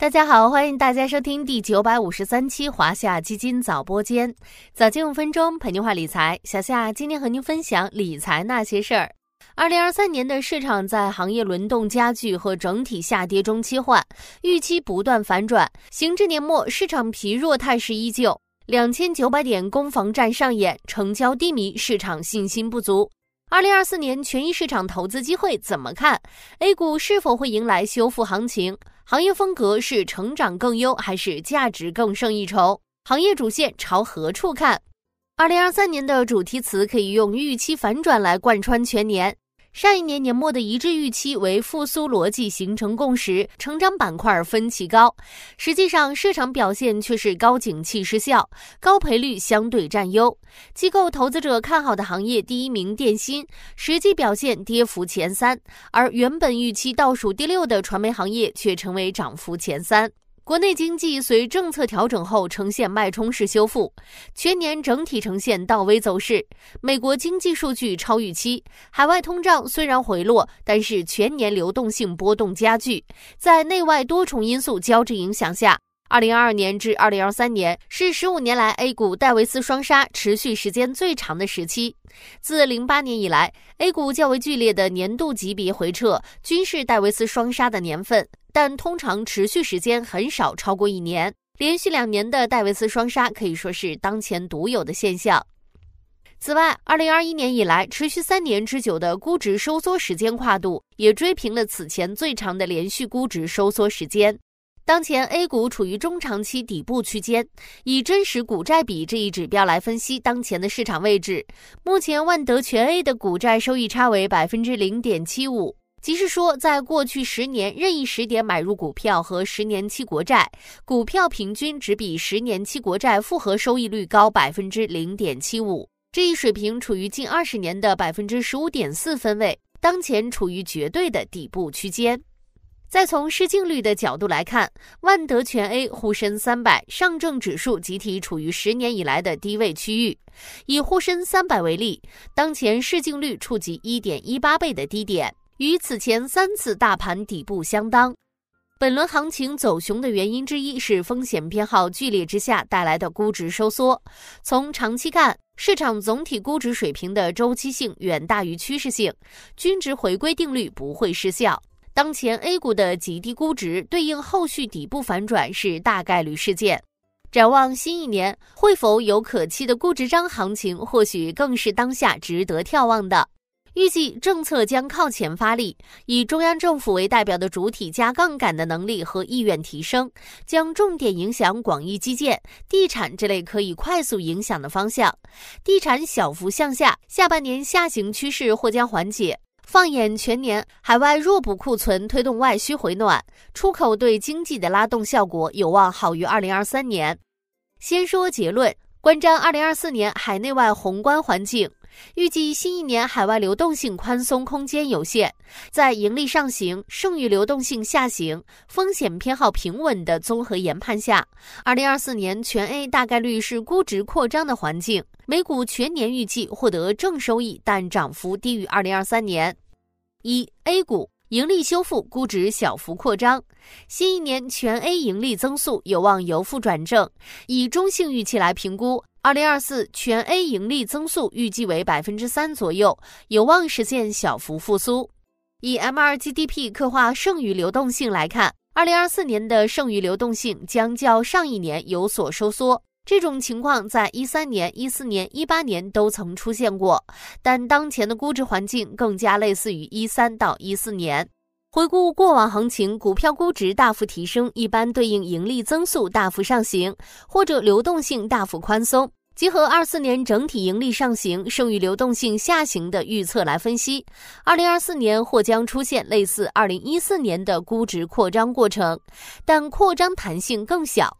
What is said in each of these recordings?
大家好，欢迎大家收听第九百五十三期华夏基金早播间，早间五分钟陪您话理财。小夏今天和您分享理财那些事儿。二零二三年的市场在行业轮动加剧和整体下跌中切换，预期不断反转。行至年末，市场疲弱态势依旧，两千九百点攻防战上演，成交低迷，市场信心不足。二零二四年权益市场投资机会怎么看？A 股是否会迎来修复行情？行业风格是成长更优还是价值更胜一筹？行业主线朝何处看？二零二三年的主题词可以用预期反转来贯穿全年。上一年年末的一致预期为复苏逻辑形成共识，成长板块分歧高。实际上，市场表现却是高景气失效，高赔率相对占优。机构投资者看好的行业第一名电芯，实际表现跌幅前三，而原本预期倒数第六的传媒行业却成为涨幅前三。国内经济随政策调整后呈现脉冲式修复，全年整体呈现倒 V 走势。美国经济数据超预期，海外通胀虽然回落，但是全年流动性波动加剧。在内外多重因素交织影响下，二零二二年至二零二三年是十五年来 A 股戴维斯双杀持续时间最长的时期。自零八年以来，A 股较为剧烈的年度级别回撤均是戴维斯双杀的年份。但通常持续时间很少超过一年，连续两年的戴维斯双杀可以说是当前独有的现象。此外，二零二一年以来持续三年之久的估值收缩时间跨度，也追平了此前最长的连续估值收缩时间。当前 A 股处于中长期底部区间，以真实股债比这一指标来分析当前的市场位置，目前万德全 A 的股债收益差为百分之零点七五。即是说，在过去十年任意时点买入股票和十年期国债，股票平均只比十年期国债复合收益率高百分之零点七五，这一水平处于近二十年的百分之十五点四分位，当前处于绝对的底部区间。再从市净率的角度来看，万德全 A、沪深三百、上证指数集体处于十年以来的低位区域。以沪深三百为例，当前市净率触及一点一八倍的低点。与此前三次大盘底部相当，本轮行情走熊的原因之一是风险偏好剧烈之下带来的估值收缩。从长期看，市场总体估值水平的周期性远大于趋势性，均值回归定律不会失效。当前 A 股的极低估值对应后续底部反转是大概率事件。展望新一年，会否有可期的估值张行情，或许更是当下值得眺望的。预计政策将靠前发力，以中央政府为代表的主体加杠杆的能力和意愿提升，将重点影响广义基建、地产这类可以快速影响的方向。地产小幅向下，下半年下行趋势或将缓解。放眼全年，海外弱补库存推动外需回暖，出口对经济的拉动效果有望好于二零二三年。先说结论，观瞻二零二四年海内外宏观环境。预计新一年海外流动性宽松空间有限，在盈利上行、剩余流动性下行、风险偏好平稳的综合研判下，二零二四年全 A 大概率是估值扩张的环境。美股全年预计获得正收益，但涨幅低于二零二三年。一 A 股盈利修复，估值小幅扩张，新一年全 A 盈利增速有望由负转正。以中性预期来评估。二零二四全 A 盈利增速预计为百分之三左右，有望实现小幅复苏。以 M 二 GDP 刻画剩余流动性来看，二零二四年的剩余流动性将较上一年有所收缩。这种情况在一三年、一四年、一八年都曾出现过，但当前的估值环境更加类似于一三到一四年。回顾过往行情，股票估值大幅提升，一般对应盈利增速大幅上行，或者流动性大幅宽松。结合二四年整体盈利上行、剩余流动性下行的预测来分析，二零二四年或将出现类似二零一四年的估值扩张过程，但扩张弹性更小。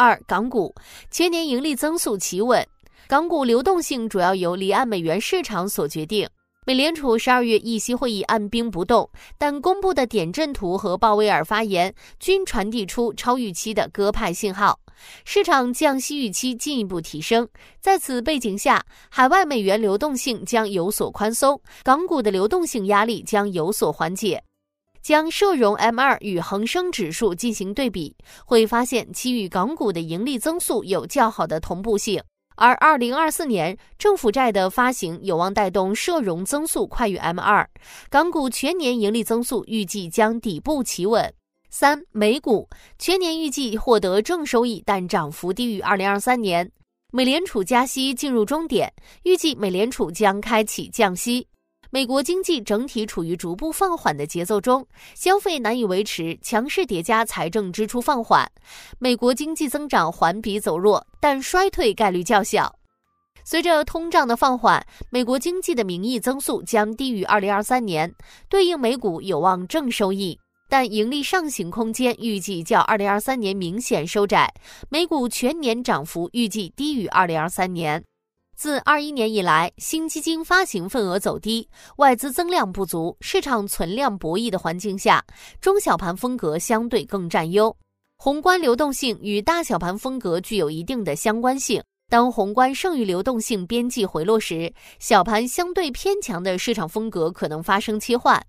二港股全年盈利增速企稳，港股流动性主要由离岸美元市场所决定。美联储十二月议息会议按兵不动，但公布的点阵图和鲍威尔发言均传递出超预期的鸽派信号，市场降息预期进一步提升。在此背景下，海外美元流动性将有所宽松，港股的流动性压力将有所缓解。将社融 M2 与恒生指数进行对比，会发现其与港股的盈利增速有较好的同步性。而2024年政府债的发行有望带动社融增速快于 M2，港股全年盈利增速预计将底部企稳。三、美股全年预计获得正收益，但涨幅低于2023年。美联储加息进入终点，预计美联储将开启降息。美国经济整体处于逐步放缓的节奏中，消费难以维持，强势叠加财政支出放缓，美国经济增长环比走弱，但衰退概率较小。随着通胀的放缓，美国经济的名义增速将低于2023年，对应美股有望正收益，但盈利上行空间预计较2023年明显收窄，美股全年涨幅预计低于2023年。自二一年以来，新基金发行份额走低，外资增量不足，市场存量博弈的环境下，中小盘风格相对更占优。宏观流动性与大小盘风格具有一定的相关性。当宏观剩余流动性边际回落时，小盘相对偏强的市场风格可能发生切换。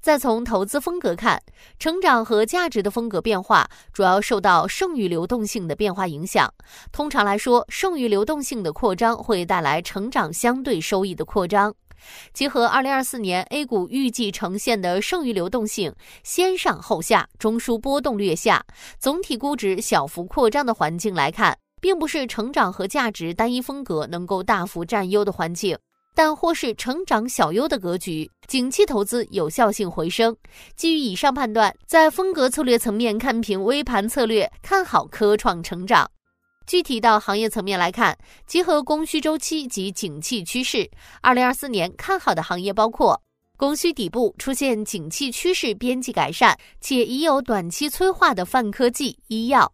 再从投资风格看，成长和价值的风格变化主要受到剩余流动性的变化影响。通常来说，剩余流动性的扩张会带来成长相对收益的扩张。结合2024年 A 股预计呈现的剩余流动性先上后下、中枢波动略下、总体估值小幅扩张的环境来看，并不是成长和价值单一风格能够大幅占优的环境。但或是成长小优的格局，景气投资有效性回升。基于以上判断，在风格策略层面看平微盘策略，看好科创成长。具体到行业层面来看，结合供需周期及景气趋势，二零二四年看好的行业包括供需底部出现景气趋势边际改善且已有短期催化的泛科技、医药。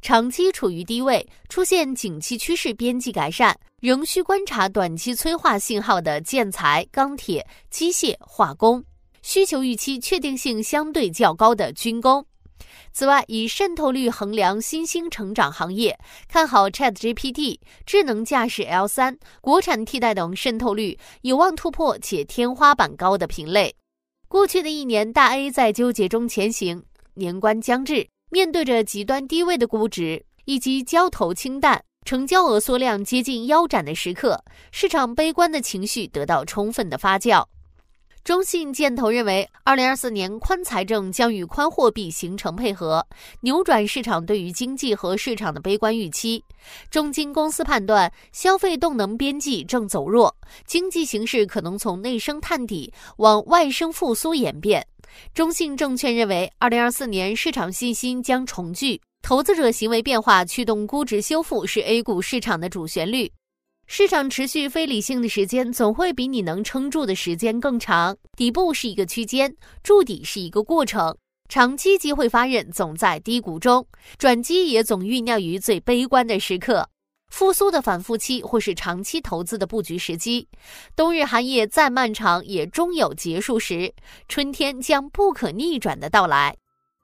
长期处于低位，出现景气趋势边际改善，仍需观察短期催化信号的建材、钢铁、机械、化工，需求预期确定性相对较高的军工。此外，以渗透率衡量新兴成长行业，看好 ChatGPT、智能驾驶 L 三、国产替代等渗透率有望突破且天花板高的品类。过去的一年，大 A 在纠结中前行，年关将至。面对着极端低位的估值以及交投清淡、成交额缩量接近腰斩的时刻，市场悲观的情绪得到充分的发酵。中信建投认为，二零二四年宽财政将与宽货币形成配合，扭转市场对于经济和市场的悲观预期。中金公司判断，消费动能边际正走弱，经济形势可能从内生探底往外生复苏演变。中信证券认为，二零二四年市场信心将重聚，投资者行为变化驱动估值修复是 A 股市场的主旋律。市场持续非理性的时间总会比你能撑住的时间更长。底部是一个区间，筑底是一个过程。长期机会发轫总在低谷中，转机也总酝酿于最悲观的时刻。复苏的反复期，或是长期投资的布局时机。冬日寒夜再漫长，也终有结束时。春天将不可逆转的到来。